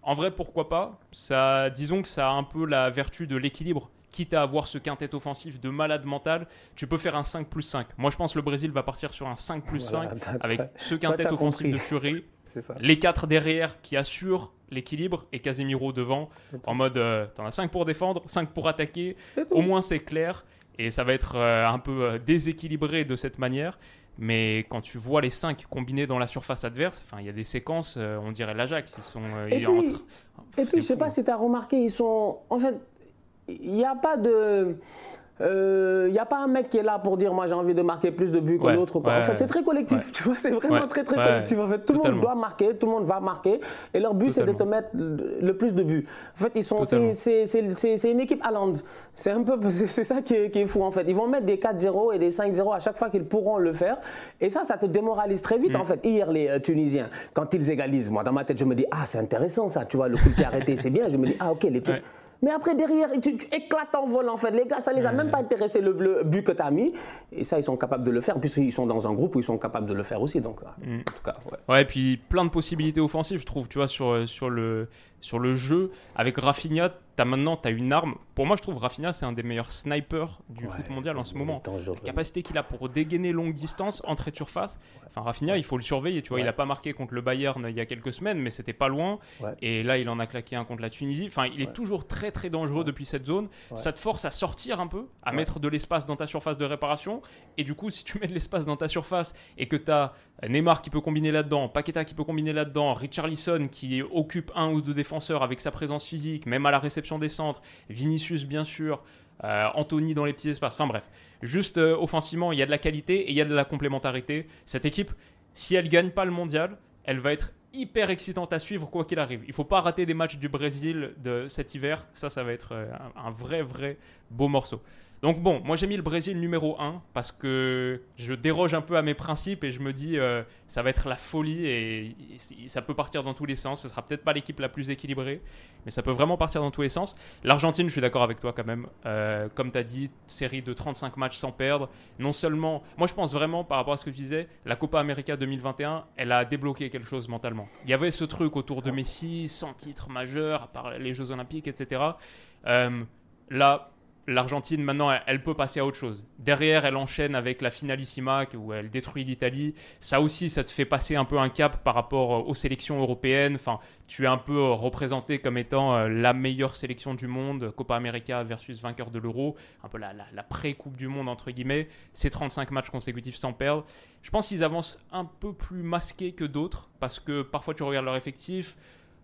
En vrai, pourquoi pas? Ça, Disons que ça a un peu la vertu de l'équilibre. Quitte à avoir ce quintet offensif de malade mental, tu peux faire un 5 plus 5. Moi, je pense que le Brésil va partir sur un 5 plus Voilà, 5 t'as- avec ce quintet offensif compris. de Fury, les quatre derrière qui assurent l'équilibre et Casemiro devant en mode euh, t'en as 5 pour défendre, 5 pour attaquer, au moins c'est clair et ça va être euh, un peu euh, déséquilibré de cette manière. Mais quand tu vois les 5 combinés dans la surface adverse, il y a des séquences, euh, on dirait l'Ajax, ils sont Et ils puis- entrent- Et puis, je sais pas si tu as remarqué, ils sont. En fait, il n'y a pas de. euh, Il n'y a pas un mec qui est là pour dire moi j'ai envie de marquer plus de buts que Ouais, l'autre. ouais, en fait, c'est très collectif. ouais. Tu vois, c'est vraiment très très collectif. En fait, tout le monde doit marquer, tout le monde va marquer. Et leur but, c'est de te mettre le plus de buts. En fait, ils sont. C'est une équipe allemande. C'est un peu. C'est ça qui est, qui est fou en fait. Ils vont mettre des 4-0 et des 5-0 à chaque fois qu'ils pourront le faire. Et ça, ça te démoralise très Mm. vite en fait. Hier, les euh, Tunisiens, quand ils égalisent, moi dans ma tête, je me dis ah c'est intéressant ça. Tu vois, le coup de pied arrêté, c'est bien. Je me dis ah ok les Tunisiens. Mais après, derrière, tu, tu éclates en vol, en fait. Les gars, ça les a même pas intéressé le, but que tu as mis. Et ça, ils sont capables de le faire. Puisqu'ils sont dans un groupe où ils sont capables de le faire aussi. Donc, euh, Mm. en tout cas, ouais. Ouais, et puis plein de possibilités offensives, je trouve, tu vois, sur, sur, le, sur le jeu. Avec Rafinha, as maintenant, tu as une arme. Pour moi, je trouve Rafinha, c'est un des meilleurs snipers du Ouais, foot mondial en ce moment. La capacité qu'il a pour dégainer longue distance, entrée de surface. Enfin, Rafinha, il faut le surveiller, tu vois. Ouais. Il n'a pas marqué contre le Bayern il y a quelques semaines, mais c'était pas loin. Ouais. Et là, il en a claqué un contre la Tunisie. Enfin, il est toujours très, très dangereux depuis cette zone. Ça te force à sortir un peu, à mettre de l'espace dans ta surface de réparation. Et du coup, si tu mets de l'espace dans ta surface et que tu as Neymar qui peut combiner là-dedans, Paqueta qui peut combiner là-dedans, Richarlison qui occupe un ou deux défenseurs avec sa présence physique, même à la réception des centres, Vinicius bien sûr, euh, Anthony dans les petits espaces. Enfin bref, juste euh, offensivement, il y a de la qualité et il y a de la complémentarité. Cette équipe, si elle gagne pas le mondial, elle va être hyper excitante à suivre quoi qu'il arrive. Il faut pas rater des matchs du Brésil de cet hiver. Ça, ça va être euh, un, un vrai, vrai beau morceau. Donc bon, moi j'ai mis le Brésil numéro 1 parce que je déroge un peu à mes principes et je me dis euh, ça va être la folie et ça peut partir dans tous les sens. Ce sera peut-être pas l'équipe la plus équilibrée, mais ça peut vraiment partir dans tous les sens. L'Argentine, je suis d'accord avec toi quand même. Euh, comme tu as dit, série de 35 matchs sans perdre. Non seulement, moi je pense vraiment par rapport à ce que tu disais, la Copa América 2021, elle a débloqué quelque chose mentalement. Il y avait ce truc autour de Messi, sans titre majeur, à part les Jeux Olympiques, etc. Euh, là, l'Argentine, maintenant, elle, peut passer à autre chose. Derrière, elle enchaîne avec la finalissima où elle détruit l'Italie. Ça aussi, ça te fait passer un peu un cap par rapport euh, aux sélections européennes. Enfin, tu es un peu euh, représenté comme étant euh, la meilleure sélection du monde, Copa América versus vainqueur de l'Euro, un peu la, la- la pré-coupe du monde, entre guillemets. C'est 35 matchs consécutifs sans perdre. Je pense qu'ils avancent un peu plus masqués que d'autres parce que parfois tu regardes leur effectif.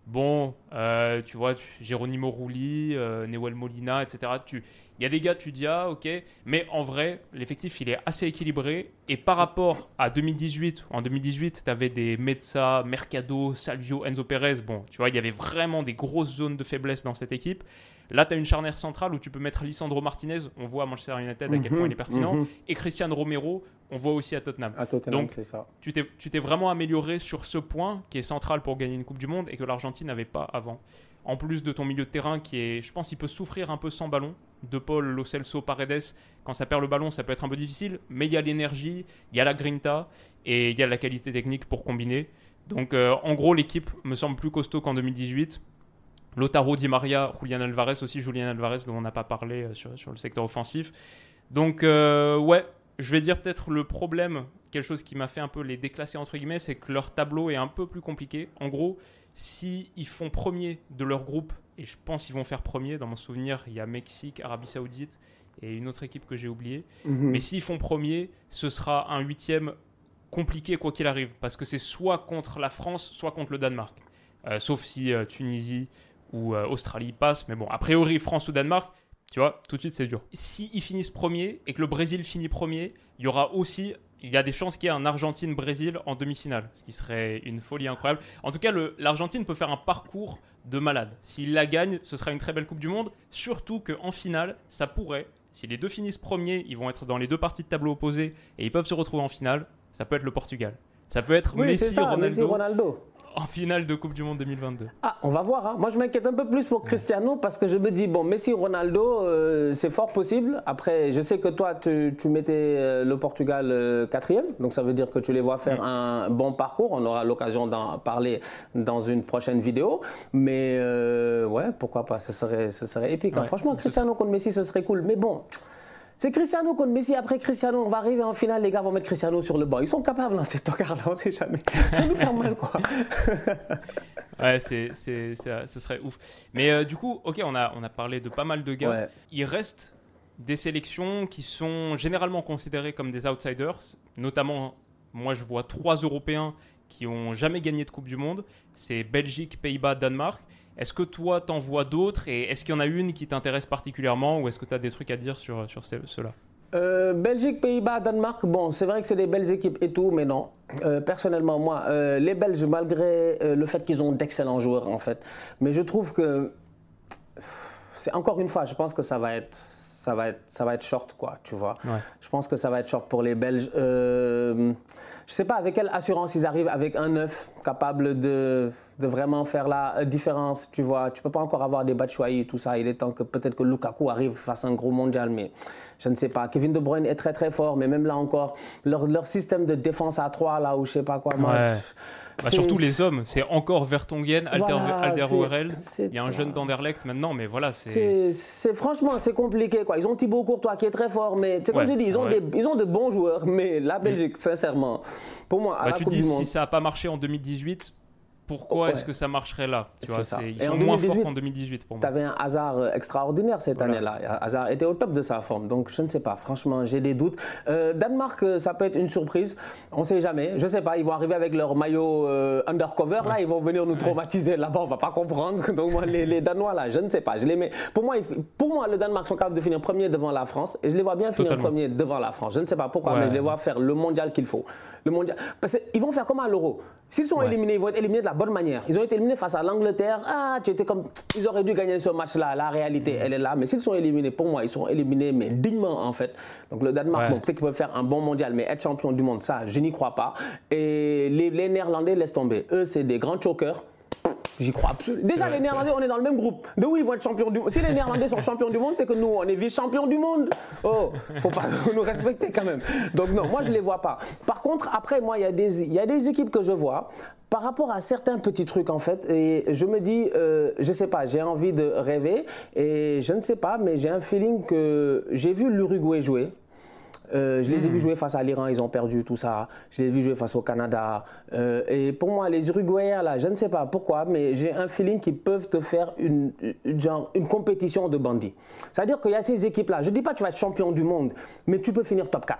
Bon, euh, tu vois, tu- Geronimo Rulli, euh, Newell Molina, etc. Il y a des gars, tu dis, ah, ok. Mais en vrai, l'effectif, il est assez équilibré. Et par rapport à 2018, en 2018, tu avais des Metza, Mercado, Salvio, Enzo Perez. Bon, tu vois, il y avait vraiment des grosses zones de faiblesse dans cette équipe. Là, tu as une charnière centrale où tu peux mettre Lisandro Martinez, on voit à Manchester United à quel point il est pertinent, mhm. et Christian Romero, on voit aussi à Tottenham. À Tottenham, Donc, ça. Tu t'es tu t'es vraiment amélioré sur ce point qui est central pour gagner une Coupe du Monde et que l'Argentine n'avait pas avant. En plus de ton milieu de terrain qui est, je pense, il peut souffrir un peu sans ballon. De Paul, Lo Celso, Paredes, quand ça perd le ballon, ça peut être un peu difficile, mais il y a l'énergie, il y a la grinta et il y a la qualité technique pour combiner. Donc, euh, en gros, l'équipe me semble plus costaud qu'en 2018. Lotaro, Di Maria, Julian Alvarez aussi, Julian Alvarez dont on n'a pas parlé euh, sur, sur le secteur offensif. Donc, euh, ouais, je vais dire peut-être le problème, quelque chose qui m'a fait un peu les déclasser entre guillemets, c'est que leur tableau est un peu plus compliqué. En gros, si ils font premier de leur groupe, et je pense qu'ils vont faire premier, dans mon souvenir, il y a Mexique, Arabie Saoudite et une autre équipe que j'ai oubliée. Mhm. Mais s'ils font premier, ce sera un huitième compliqué quoi qu'il arrive, parce que c'est soit contre la France, soit contre le Danemark. Euh, sauf si euh, Tunisie ou euh, Australie passent. Mais bon, a priori, France ou Danemark, tu vois, tout de suite c'est dur. Si ils finissent premier et que le Brésil finit premier, il y aura aussi, il y a des chances qu'il y ait un Argentine-Brésil en demi-finale, ce qui serait une folie incroyable. En tout cas, l'Argentine peut faire un parcours de malade. S'il la gagne, ce sera une très belle Coupe du Monde. Surtout qu'en finale, ça pourrait, si les deux finissent premiers, ils vont être dans les deux parties de tableau opposés et ils peuvent se retrouver en finale. Ça peut être le Portugal. Ça peut être Oui, c'est Messi, ça, Ronaldo Messi, Ronaldo. en finale de Coupe du Monde 2022. Ah, on va voir. hein. Moi, je m'inquiète un peu plus pour Cristiano parce que je me dis, bon, Messi, Ronaldo, euh, c'est fort possible. Après, je sais que toi, tu, tu mettais euh, le Portugal euh, quatrième. Donc, ça veut dire que tu les vois faire un bon parcours. On aura l'occasion d'en parler dans une prochaine vidéo. Mais, euh, ouais, pourquoi pas. Ce serait, ce serait épique. hein. Franchement, Cristiano contre Messi, ce serait cool. Mais bon. C'est Cristiano contre Messi. Après Cristiano, on va arriver en finale. Les gars vont mettre Cristiano sur le banc. Ils sont capables dans ces tocards-là. On sait jamais. Ça nous faire mal, quoi. Ouais, c'est, ce serait ouf. Mais euh, du coup, ok, on a, on a parlé de pas mal de gars. Ouais. Il reste des sélections qui sont généralement considérées comme des outsiders. Notamment, moi, je vois trois Européens qui ont jamais gagné de Coupe du Monde. C'est Belgique, Pays-Bas, Danemark. Est-ce que toi, t'en vois d'autres Et est-ce qu'il y en a une qui t'intéresse particulièrement Ou est-ce que tu as des trucs à dire sur, sur ceux-là Euh, Belgique, Pays-Bas, Danemark, bon, c'est vrai que c'est des belles équipes et tout, mais non. Euh, personnellement, moi, euh, les Belges, malgré le fait qu'ils ont d'excellents joueurs, en fait, mais je trouve que, c'est encore une fois, je pense que ça va être, ça va être, ça va être short, quoi, tu vois. Ouais. Je pense que ça va être short pour les Belges. Je sais pas avec quelle assurance ils arrivent avec un neuf capable de, de vraiment faire la euh, différence, tu vois. Tu peux pas encore avoir des Batshuayi et tout ça. Il est temps que peut-être que Lukaku arrive face à un gros mondial, mais je ne sais pas. Kevin De Bruyne est très très fort, mais même là encore, leur, leur système de défense à 3 là ou je sais pas quoi. moi, Ouais. pff, Bah, surtout les hommes, c'est encore Vertonghen, Alder, Voilà, Alderweireld. Il y a un jeune d'Anderlecht maintenant, mais voilà, c'est. Franchement, c'est compliqué. Quoi. Ils ont Thibaut Courtois qui est très fort, mais c'est comme je dis, ils ont, des, ils ont de bons joueurs, mais la Belgique, sincèrement, pour moi, à Bah, la tu Coupe dis, du Monde, si ça n'a pas marché en 2018, pourquoi Ouais. est-ce que ça marcherait là tu vois, ça. c'est- Ils sont moins 2018, forts qu'en 2018 pour Tu moi. avais un hasard euh, extraordinaire cette Voilà. année-là. Hazard était au top de sa forme. Donc, je ne sais pas. Franchement, j'ai des doutes. Euh, Danemark, euh, ça peut être une surprise. On ne sait jamais. Je ne sais pas. Ils vont arriver avec leur maillot euh, undercover. Là, ils vont venir nous traumatiser. Là-bas, on ne va pas comprendre. Donc, moi, les, les Danois, là, je ne sais pas. Je les mets... pour, moi, pour moi, le Danemark sont capables de finir premier devant la France. Et je les vois bien finir Totalement. premier devant la France. Je ne sais pas pourquoi, Ouais. mais je les vois faire le mondial qu'il faut. Le mondial. Parce qu'ils vont faire comme à l'Euro. S'ils sont Ouais. éliminés, ils vont être éliminés de la bonne manière. Ils ont été éliminés face à l'Angleterre. Ah, tu étais comme. Ils auraient dû gagner ce match-là. La réalité, elle est là. Mais s'ils sont éliminés, pour moi, ils sont éliminés, mais dignement, en fait. Donc le Danemark, Ouais. bon, peut-être qu'ils peuvent faire un bon mondial, mais être champion du monde, ça, je n'y crois pas. Et les, les Néerlandais, laissent tomber. Eux, c'est des grands chokers. J'y crois absolument. Déjà, vrai, les Néerlandais, on est dans le même groupe. De où ils vont être champions du monde Si les Néerlandais sont champions du monde, c'est que nous, on est vice-champions du monde. Oh, faut pas nous respecter quand même. Donc, non, moi, je les vois pas. Par contre, après, moi, il y, a des- y a des équipes que je vois par rapport à certains petits trucs, en fait. Et je me dis, euh, je sais pas, j'ai envie de rêver. Et je ne sais pas, mais j'ai un feeling que j'ai vu l'Uruguay jouer. Euh, je les ai vus jouer face à l'Iran, ils ont perdu tout ça. Je les ai vus jouer face au Canada. Euh, et pour moi, les Uruguayens, là, je ne sais pas pourquoi, mais j'ai un feeling qu'ils peuvent te faire une, une- genre, une compétition de bandits. C'est-à-dire qu'il y a ces équipes-là. Je ne dis pas que tu vas être champion du monde, mais tu peux finir top 4.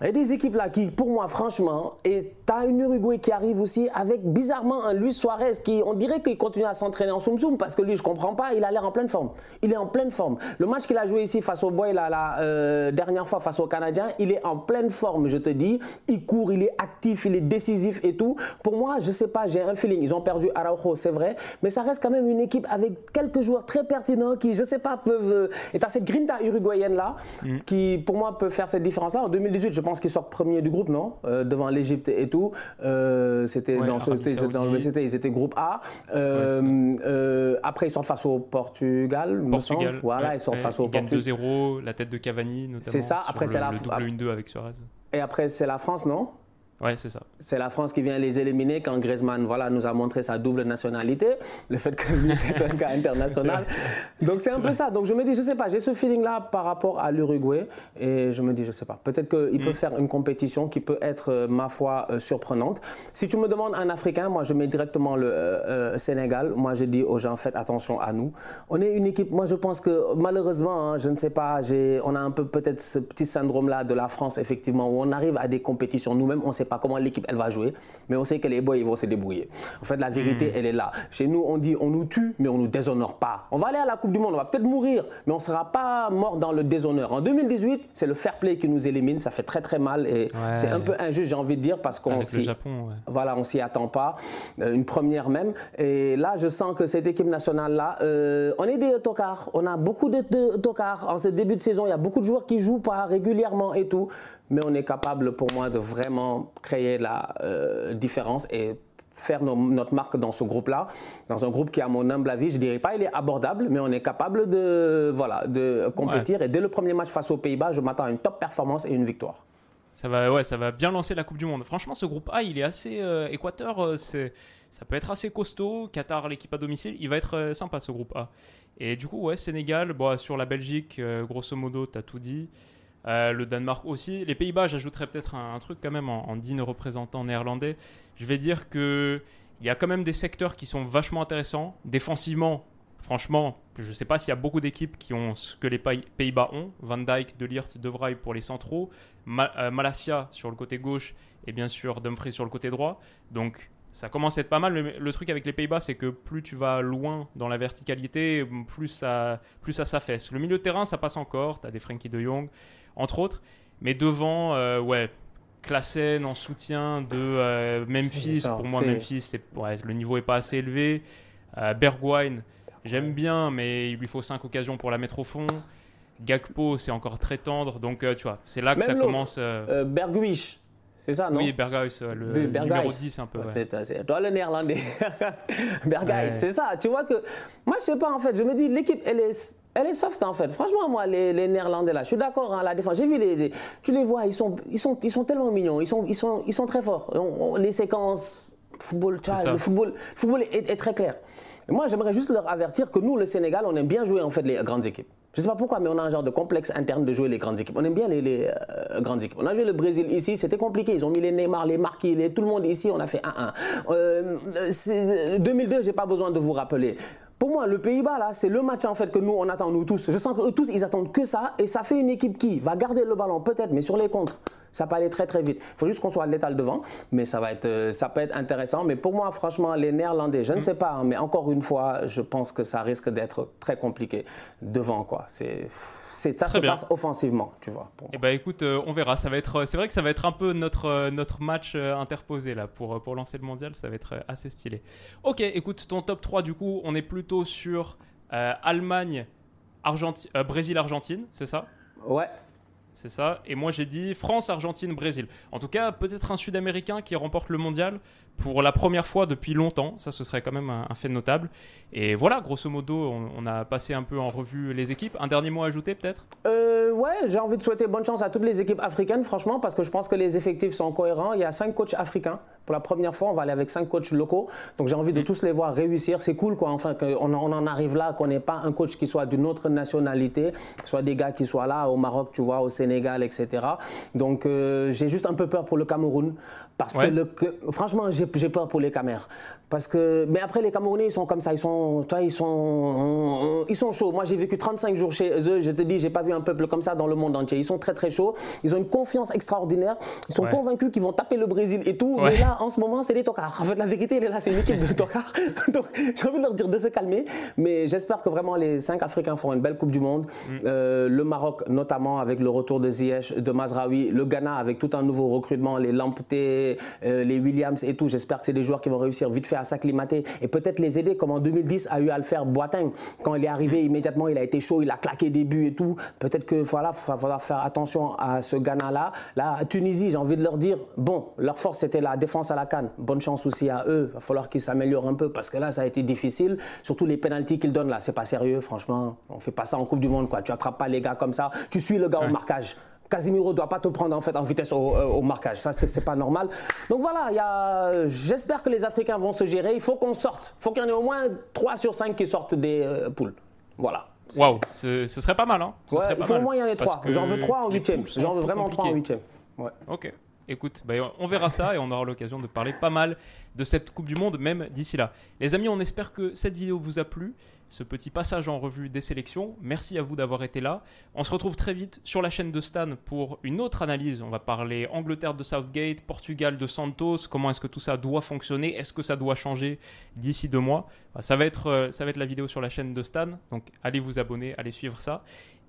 Il y a des équipes là qui, pour moi, franchement, et tu as une Uruguay qui arrive aussi avec bizarrement un Luis Suarez qui, on dirait qu'il continue à s'entraîner en soum soum parce que lui, je comprends pas, il a l'air en pleine forme. Il est en pleine forme. Le match qu'il a joué ici face au Boy la, la euh, dernière fois face aux Canadiens, il est en pleine forme, je te dis. Il court, il est actif, il est décisif et tout. Pour moi, je sais pas, j'ai un feeling. Ils ont perdu Araujo, c'est vrai, mais ça reste quand même une équipe avec quelques joueurs très pertinents qui, je sais pas, peuvent. Euh, et tu as cette grinta uruguayenne là mm. qui, pour moi, peut faire cette différence là. En 2018, je pense qu'ils sortent premier du groupe, non? Euh, Devant l'Égypte et tout. Euh, c'était dans, ce, c'était, ils étaient groupe A. Euh, après, ils sortent face au Portugal. Portugal. Voilà, ils sortent face au Portugal. 2-0, la tête de Cavani notamment. C'est ça. Après, c'est la. Le double 1-2 avec Suarez. Et après, c'est la France, non? Ouais, c'est ça. C'est la France qui vient les éliminer quand Griezmann voilà, nous a montré sa double nationalité, le fait que lui, c'est un cas international. Donc c'est un peu ça. Donc je me dis, je sais pas, j'ai ce feeling-là par rapport à l'Uruguay et je me dis, je sais pas, peut-être qu'il peut mm. faire une compétition qui peut être, euh, ma foi, euh, surprenante. Si tu me demandes un Africain, moi je mets directement le euh, Sénégal. Moi je dis aux gens, faites attention à nous. On est une équipe, moi je pense que malheureusement, hein, je ne sais pas, on a un peu peut-être ce petit syndrome-là de la France, effectivement, où on arrive à des compétitions nous-mêmes, on sait pas comment l'équipe elle va jouer, mais on sait que les boys ils vont se débrouiller. En fait, la vérité, hmm. elle est là. Chez nous, on dit on nous tue, mais on nous déshonore pas. On va aller à la Coupe du Monde, on va peut-être mourir, mais on sera pas mort dans le déshonneur. En 2018, c'est le fair play qui nous élimine, ça fait très très mal et c'est un peu injuste, j'ai envie de dire, parce qu'on s'y, voilà, on s'y attend pas, euh, une première même. Et là, je sens que cette équipe nationale là, euh, on est des tocards, on a beaucoup de, de tocards. En ce début de saison, il y a beaucoup de joueurs qui jouent pas régulièrement et tout mais on est capable pour moi de vraiment créer la euh, différence et faire notre marque dans ce groupe-là, dans un groupe qui, à mon humble avis, je dirais pas il est abordable, mais on est capable de, voilà, de compétir. Et dès le premier match face aux Pays-Bas, je m'attends à une top performance et une victoire. Ça va, ouais, ça va bien lancer la Coupe du Monde. Franchement, ce groupe A, il est assez. Euh, Équateur, euh, c'est, ça peut être assez costaud. Qatar, l'équipe à domicile, il va être sympa ce groupe A. Et du coup, ouais, Sénégal, bon, sur la Belgique, grosso modo, tu as tout dit. Euh, le Danemark aussi. Les Pays-Bas, j'ajouterais peut-être un, truc quand même en, digne représentant néerlandais. Je vais dire que il y a quand même des secteurs qui sont vachement intéressants. Défensivement, franchement, je ne sais pas s'il y a beaucoup d'équipes qui ont ce que les Pays-Bas ont. Van Dijk, De Ligt, De Vrij pour les centraux, euh, Malasia sur le côté gauche et bien sûr Dumfries sur le côté droit. Donc ça commence à être pas mal. Le, truc avec les Pays-Bas, c'est que plus tu vas loin dans la verticalité, plus ça, plus ça s'affaisse. Le milieu de terrain, ça passe encore. Tu as des Frankie de Jong, entre autres. Mais devant, euh, ouais, Klassen en soutien de euh, Memphis. pour moi, Memphis, c'est, le niveau est pas assez élevé. Euh, Bergwijn, j'aime bien, mais il lui faut 5 occasions pour la mettre au fond. Gakpo, c'est encore très tendre. Donc, tu vois, c'est là que ça commence. Bergwijn c'est ça, non? Oui, Berghuis, le numéro 10 un peu. C'est toi le néerlandais. Berghuis, c'est ça. Tu vois que, moi je sais pas en fait, je me dis l'équipe elle est, elle est soft en fait. Franchement, moi les, les néerlandais là, je suis d'accord, hein, la défense, j'ai vu les, tu les vois, ils sont, ils, sont, ils sont tellement mignons, ils sont, ils sont, ils sont très forts. les séquences, football, tu vois, le football, football est, est très clair. Et moi j'aimerais juste leur avertir que nous, le Sénégal, on aime bien jouer en fait les grandes équipes. Je ne sais pas pourquoi, mais on a un genre de complexe interne de jouer les grandes équipes. On aime bien les, euh, grandes équipes. On a joué le Brésil ici, c'était compliqué. Ils ont mis les Neymar, les Marquis, les, tout le monde ici, on a fait 1-1. Euh, 2002, j'ai pas besoin de vous rappeler. Pour moi, le Pays-Bas, là, c'est le match en fait que nous, on attend, nous tous. Je sens que tous, ils attendent que ça. Et ça fait une équipe qui va garder le ballon, peut-être, mais sur les contres, ça peut aller très très vite. Il faut juste qu'on soit létal devant, mais ça, va être, euh, ça peut être intéressant. Mais pour moi, franchement, les Néerlandais, je ne sais pas, hein, mais encore une fois, je pense que ça risque d'être très compliqué devant. quoi. C'est c'est ça se passe offensivement, tu vois. Eh ben écoute, euh, on verra. Ça va être, c'est vrai que ça va être un peu notre euh, notre match euh, interposé là pour pour lancer le mondial. Ça va être assez stylé. Ok, écoute, ton top 3 du coup, on est plutôt sur Allemagne, Argentine, Brésil, Argentine, c'est ça? Ouais. C'est ça. Et moi j'ai dit France, Argentine, Brésil. En tout cas, peut-être un Sud-Américain qui remporte le mondial pour la première fois depuis longtemps. Ça, ce serait quand même un, fait notable. Et voilà, grosso modo, on, a passé un peu en revue les équipes. Un dernier mot à ajouter peut-être? Euh, Ouais, j'ai envie de souhaiter bonne chance à toutes les équipes africaines, franchement, parce que je pense que les effectifs sont cohérents. Il y a cinq coachs africains Pour la première fois, on va aller avec cinq coachs locaux. Donc j'ai envie de mm. tous les voir réussir. C'est cool, quoi. Enfin, qu'on on en arrive là, qu'on n'ait pas un coach qui soit d'une autre nationalité, soit des gars qui soient là au Maroc, tu vois, au Sénégal, etc. Donc euh, j'ai juste un peu peur pour le Cameroun. Parce que, le, franchement, j'ai peur pour les Camères. Parce que, mais après, les Camerounais, ils sont comme ça. Ils sont, toi, ils sont, ils sont chauds. Moi, j'ai vécu 35 jours chez eux. Je te dis, j'ai pas vu un peuple comme ça dans le monde entier. Ils sont très, très chauds. Ils ont une confiance extraordinaire. Ils sont convaincus qu'ils vont taper le Brésil et tout. Mais là, en ce moment, c'est des tocards. En fait, la vérité, elle est là. C'est une équipe de tocards. Donc, j'ai envie de leur dire de se calmer. Mais j'espère que vraiment les cinq Africains feront une belle Coupe du Monde. Mm. Euh, le Maroc, notamment, avec le retour de Ziyech, de Mazraoui. Le Ghana, avec tout un nouveau recrutement. Les Lampeté, euh, les Williams et tout. J'espère que c'est des joueurs qui vont réussir vite fait à s'acclimater et peut-être les aider, comme en 2010 a eu à le faire Boateng. Quand il est arrivé immédiatement, il a été chaud, il a claqué des buts et tout. Peut-être que voilà, il va falloir faire attention à ce Ghana-là. Là, Tunisie, j'ai envie de leur dire, bon, leur force c'était la défense à la canne. Bonne chance aussi à eux. Il va falloir qu'ils s'améliorent un peu parce que là, ça a été difficile. Surtout les pénalties qu'ils donnent là, c'est pas sérieux, franchement. On fait pas ça en Coupe du Monde, quoi. Tu attrapes pas les gars comme ça. Tu suis le gars au marquage. Casimiro doit pas te prendre en fait en vitesse au, euh, marquage. Ça, c'est pas normal. Donc voilà, j'espère que les Africains vont se gérer. Il faut qu'on sorte. Il faut qu'il y en ait au moins 3 sur 5 qui sortent des euh, poules. Voilà. Waouh, ce, serait pas mal. Hein. il faut au moins y en ait 3. J'en veux 3 en 8 J'en veux vraiment 3 en 8 ouais. Ok. Écoute, bah, on verra ça et on aura l'occasion de parler pas mal de cette Coupe du Monde, même d'ici là. Les amis, on espère que cette vidéo vous a plu ce petit passage en revue des sélections. Merci à vous d'avoir été là. On se retrouve très vite sur la chaîne de Stan pour une autre analyse. On va parler Angleterre de Southgate, Portugal de Santos, comment est-ce que tout ça doit fonctionner, est-ce que ça doit changer d'ici deux mois? Ça va, être, euh, ça va être la vidéo sur la chaîne de Stan, donc allez vous abonner, allez suivre ça.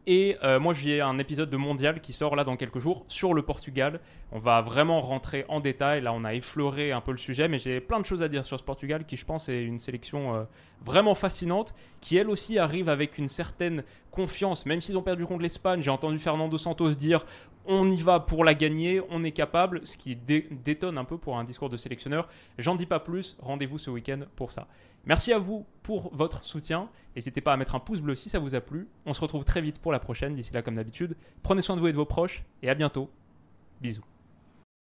Et euh, moi, j'ai un épisode de Mondial qui sort là dans quelques jours sur le Portugal. On va vraiment rentrer en détail. Là, on a effleuré un peu le sujet, mais j'ai plein de choses à dire sur ce Portugal qui, je pense, est une sélection euh, vraiment fascinante, qui elle aussi arrive avec une certaine confiance, même s'ils ont perdu contre l'Espagne. J'ai entendu Fernando Santos dire on y va pour la gagner, on est capable, ce qui détonne un peu pour un discours de sélectionneur. J'en dis pas plus, rendez-vous ce week-end pour ça. Merci à vous pour votre soutien. N'hésitez pas à mettre un pouce bleu si ça vous a plu. On se retrouve très vite pour la prochaine. D'ici là, comme d'habitude, prenez soin de vous et de vos proches et à bientôt. Bisous.